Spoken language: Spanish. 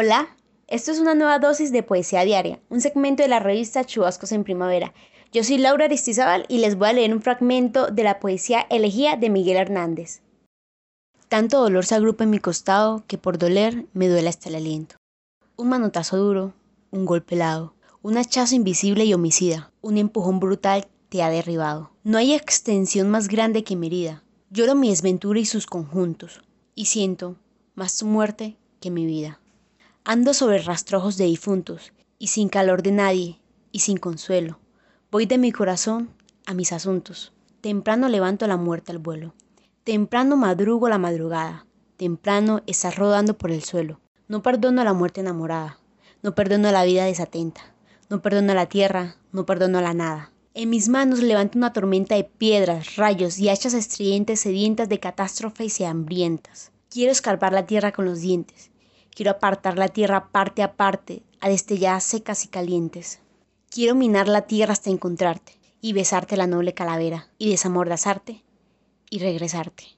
Hola, esto es una nueva dosis de Poesía Diaria, un segmento de la revista Chubascos en Primavera. Yo soy Laura Aristizábal y les voy a leer un fragmento de la poesía Elegía de Miguel Hernández. Tanto dolor se agrupa en mi costado que por doler me duele hasta el aliento. Un manotazo duro, un golpe helado, un hachazo invisible y homicida, un empujón brutal te ha derribado. No hay extensión más grande que mi herida. Lloro mi desventura y sus conjuntos, y siento más tu muerte que mi vida. Ando sobre rastrojos de difuntos, y sin calor de nadie, y sin consuelo. Voy de mi corazón a mis asuntos. Temprano levanto la muerte al vuelo. Temprano madrugo la madrugada. Temprano estás rodando por el suelo. No perdono a la muerte enamorada. No perdono a la vida desatenta. No perdono a la tierra. No perdono a la nada. En mis manos levanto una tormenta de piedras, rayos y hachas estridentes sedientas de catástrofes y hambrientas. Quiero escarbar la tierra con los dientes Quiero apartar la tierra parte a parte, a destelladas secas y calientes. Quiero minar la tierra hasta encontrarte y besarte la noble calavera y desamordazarte y regresarte.